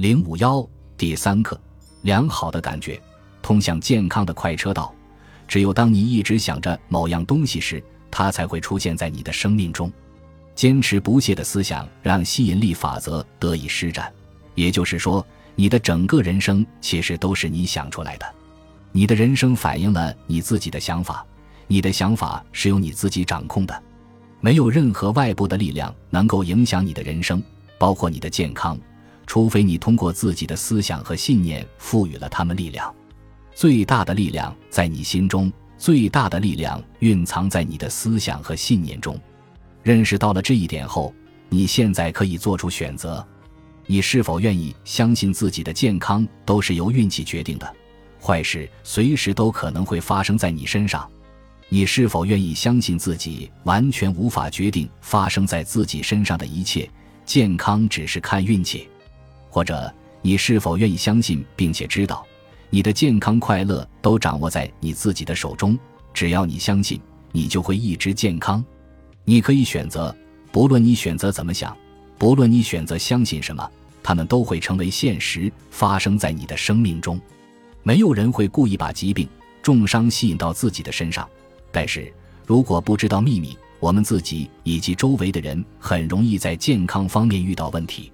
零五幺第三课，良好的感觉，通向健康的快车道。只有当你一直想着某样东西时，它才会出现在你的生命中。坚持不懈的思想让吸引力法则得以施展。也就是说，你的整个人生其实都是你想出来的。你的人生反映了你自己的想法，你的想法是由你自己掌控的。没有任何外部的力量能够影响你的人生，包括你的健康。除非你通过自己的思想和信念赋予了他们力量，最大的力量在你心中，最大的力量蕴藏在你的思想和信念中。认识到了这一点后，你现在可以做出选择：你是否愿意相信自己的健康都是由运气决定的，坏事随时都可能会发生在你身上？你是否愿意相信自己完全无法决定发生在自己身上的一切，健康只是看运气？或者，你是否愿意相信并且知道，你的健康快乐都掌握在你自己的手中？只要你相信，你就会一直健康。你可以选择，不论你选择怎么想，不论你选择相信什么，他们都会成为现实，发生在你的生命中。没有人会故意把疾病、重伤吸引到自己的身上。但是如果不知道秘密，我们自己以及周围的人很容易在健康方面遇到问题。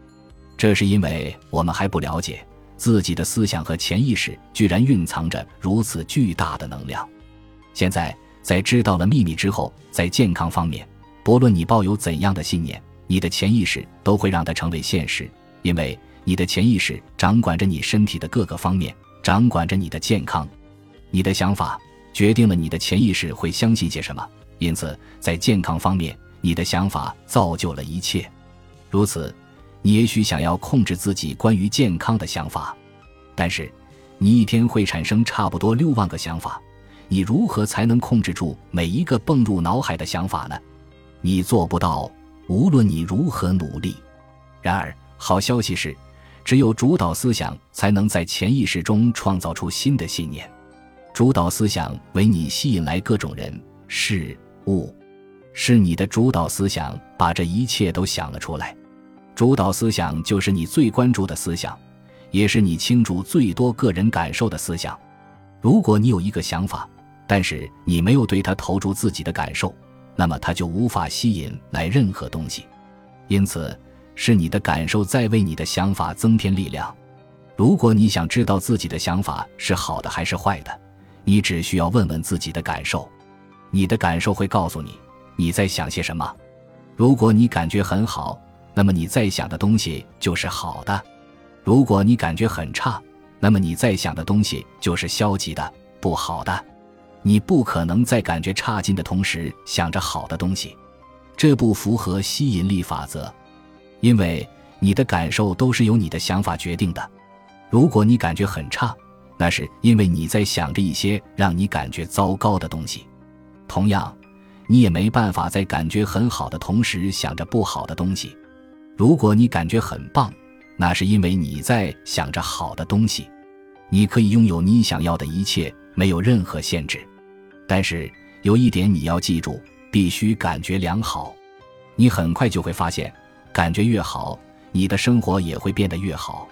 这是因为我们还不了解自己的思想和潜意识居然蕴藏着如此巨大的能量。现在，在知道了秘密之后，在健康方面，不论你抱有怎样的信念，你的潜意识都会让它成为现实，因为你的潜意识掌管着你身体的各个方面，掌管着你的健康。你的想法决定了你的潜意识会相信些什么，因此，在健康方面，你的想法造就了一切。如此。你也许想要控制自己关于健康的想法，但是你一天会产生差不多六万个想法，你如何才能控制住每一个蹦入脑海的想法呢？你做不到，无论你如何努力。然而，好消息是，只有主导思想才能在潜意识中创造出新的信念。主导思想为你吸引来各种人、事物，是你的主导思想把这一切都想了出来。主导思想就是你最关注的思想，也是你倾注最多个人感受的思想。如果你有一个想法，但是你没有对它投注自己的感受，那么它就无法吸引来任何东西。因此，是你的感受在为你的想法增添力量。如果你想知道自己的想法是好的还是坏的，你只需要问问自己的感受，你的感受会告诉你你在想些什么。如果你感觉很好。那么你在想的东西就是好的，如果你感觉很差，那么你在想的东西就是消极的、不好的。你不可能在感觉差劲的同时想着好的东西，这不符合吸引力法则，因为你的感受都是由你的想法决定的。如果你感觉很差，那是因为你在想着一些让你感觉糟糕的东西。同样，你也没办法在感觉很好的同时想着不好的东西。如果你感觉很棒，那是因为你在想着好的东西。你可以拥有你想要的一切，没有任何限制。但是有一点你要记住，必须感觉良好。你很快就会发现，感觉越好，你的生活也会变得越好；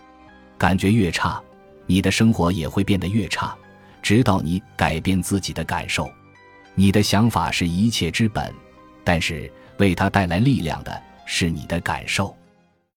感觉越差，你的生活也会变得越差。直到你改变自己的感受。你的想法是一切之本，但是为它带来力量的。是你的感受。